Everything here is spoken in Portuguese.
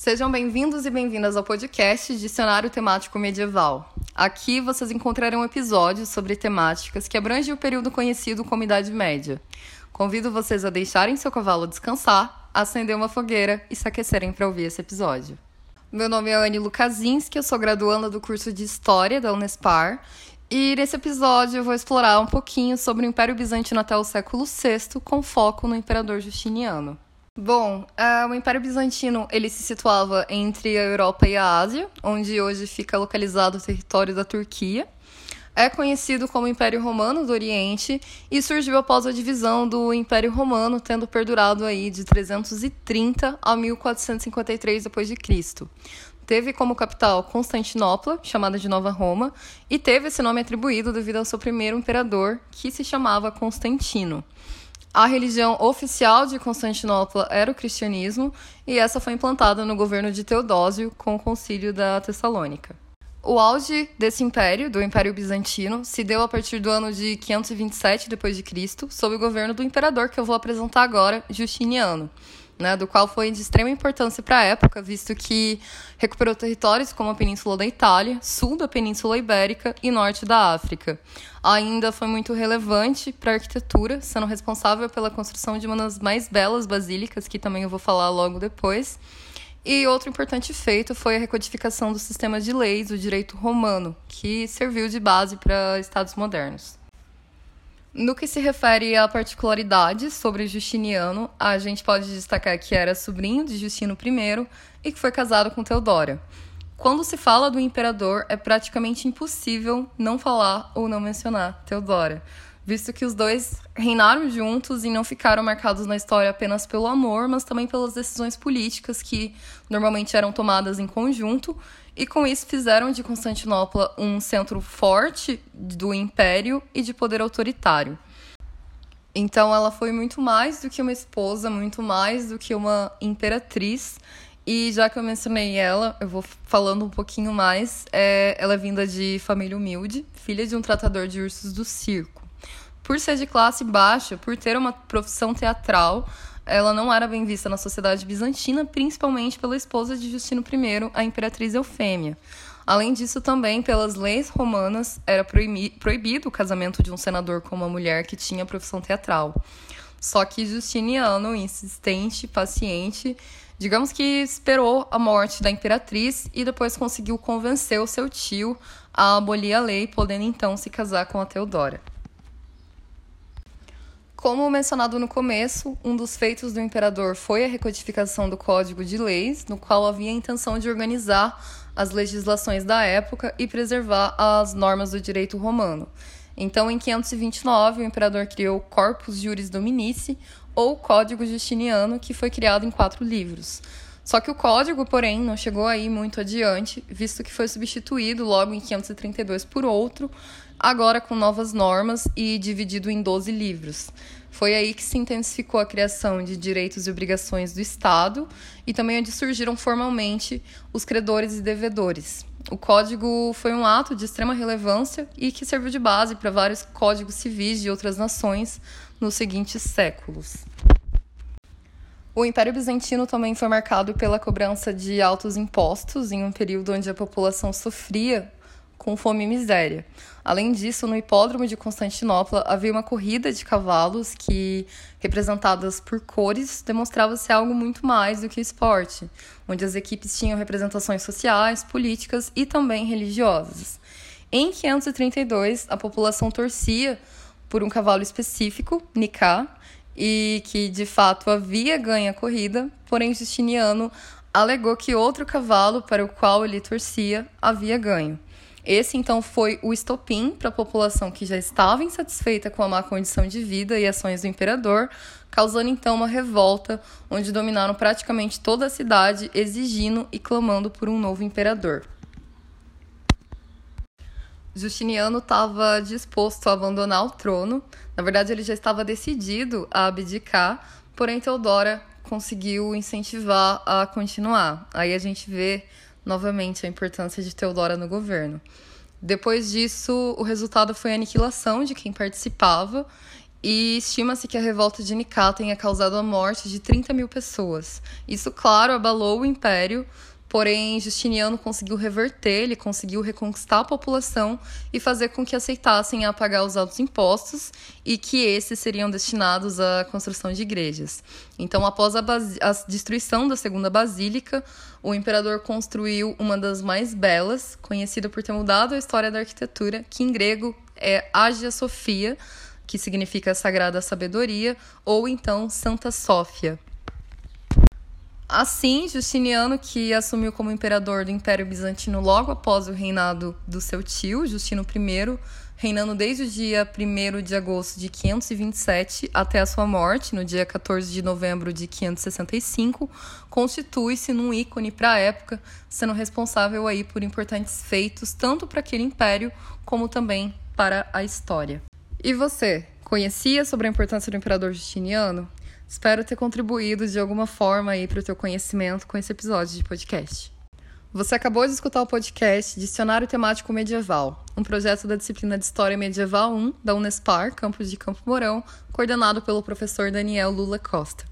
Sejam bem-vindos e bem-vindas ao podcast Dicionário Temático Medieval. Aqui vocês encontrarão episódios sobre temáticas que abrangem o período conhecido como Idade Média. Convido vocês a deixarem seu cavalo descansar, acender uma fogueira e se aquecerem para ouvir esse episódio. Meu nome é Anne Lukasinski, eu sou graduanda do curso de História da Unespar e nesse episódio eu vou explorar um pouquinho sobre o Império Bizantino até o século VI, com foco no Imperador Justiniano. Bom, uh, o Império Bizantino ele se situava entre a Europa e a Ásia, onde hoje fica localizado o território da Turquia. É conhecido como Império Romano do Oriente e surgiu após a divisão do Império Romano, tendo perdurado aí de 330 a 1453 d.C. Teve como capital Constantinopla, chamada de Nova Roma, e teve esse nome atribuído devido ao seu primeiro imperador, que se chamava Constantino. A religião oficial de Constantinopla era o cristianismo, e essa foi implantada no governo de Teodósio com o concílio da Tessalônica. O auge desse império, do Império Bizantino, se deu a partir do ano de 527 d.C., sob o governo do imperador que eu vou apresentar agora, Justiniano né, do qual foi de extrema importância para a época, visto que recuperou territórios como a Península da Itália, sul da Península Ibérica e norte da África. Ainda foi muito relevante para a arquitetura, sendo responsável pela construção de uma das mais belas basílicas, que também eu vou falar logo depois. E outro importante feito foi a recodificação do sistema de leis do direito romano, que serviu de base para estados modernos. No que se refere a particularidades sobre Justiniano, a gente pode destacar que era sobrinho de Justino I e que foi casado com Teodora. Quando se fala do imperador, é praticamente impossível não falar ou não mencionar Teodora visto que os dois reinaram juntos e não ficaram marcados na história apenas pelo amor, mas também pelas decisões políticas que normalmente eram tomadas em conjunto, e com isso fizeram de Constantinopla um centro forte do império e de poder autoritário. Então ela foi muito mais do que uma esposa, muito mais do que uma imperatriz. E já que eu mencionei ela, eu vou falando um pouquinho mais. É, ela é vinda de família humilde, filha de um tratador de ursos do circo por ser de classe baixa, por ter uma profissão teatral, ela não era bem vista na sociedade bizantina, principalmente pela esposa de Justino I, a imperatriz Eufêmia. Além disso, também pelas leis romanas era proibido o casamento de um senador com uma mulher que tinha profissão teatral. Só que Justiniano, insistente, paciente, digamos que esperou a morte da imperatriz e depois conseguiu convencer o seu tio a abolir a lei, podendo então se casar com a Teodora. Como mencionado no começo, um dos feitos do imperador foi a recodificação do Código de Leis, no qual havia a intenção de organizar as legislações da época e preservar as normas do direito romano. Então, em 529, o imperador criou o Corpus Juris Dominici, ou Código Justiniano, que foi criado em quatro livros. Só que o código, porém, não chegou aí muito adiante, visto que foi substituído logo em 532 por outro, agora com novas normas e dividido em 12 livros. Foi aí que se intensificou a criação de direitos e obrigações do Estado e também onde surgiram formalmente os credores e devedores. O código foi um ato de extrema relevância e que serviu de base para vários códigos civis de outras nações nos seguintes séculos. O Império Bizantino também foi marcado pela cobrança de altos impostos em um período onde a população sofria com fome e miséria. Além disso, no hipódromo de Constantinopla havia uma corrida de cavalos que, representadas por cores, demonstrava ser algo muito mais do que esporte, onde as equipes tinham representações sociais, políticas e também religiosas. Em 532, a população torcia por um cavalo específico, Nicá, e que de fato havia ganho a corrida, porém Justiniano alegou que outro cavalo para o qual ele torcia havia ganho. Esse então foi o estopim para a população que já estava insatisfeita com a má condição de vida e ações do imperador, causando então uma revolta onde dominaram praticamente toda a cidade, exigindo e clamando por um novo imperador. Justiniano estava disposto a abandonar o trono, na verdade, ele já estava decidido a abdicar, porém Teodora conseguiu incentivar a continuar. Aí a gente vê novamente a importância de Teodora no governo. Depois disso, o resultado foi a aniquilação de quem participava e estima-se que a revolta de Nicá tenha causado a morte de 30 mil pessoas. Isso, claro, abalou o império, Porém, Justiniano conseguiu reverter, ele conseguiu reconquistar a população e fazer com que aceitassem a pagar os altos impostos e que esses seriam destinados à construção de igrejas. Então, após a, a destruição da segunda basílica, o imperador construiu uma das mais belas, conhecida por ter mudado a história da arquitetura, que em grego é Hagia Sophia, que significa Sagrada Sabedoria, ou então Santa Sófia. Assim, Justiniano, que assumiu como imperador do Império Bizantino logo após o reinado do seu tio, Justino I, reinando desde o dia 1 de agosto de 527 até a sua morte, no dia 14 de novembro de 565, constitui-se num ícone para a época, sendo responsável aí por importantes feitos tanto para aquele império como também para a história. E você, conhecia sobre a importância do imperador Justiniano? Espero ter contribuído de alguma forma aí para o teu conhecimento com esse episódio de podcast. Você acabou de escutar o podcast Dicionário Temático Medieval, um projeto da disciplina de História Medieval 1 da Unespar, campus de Campo Mourão, coordenado pelo professor Daniel Lula Costa.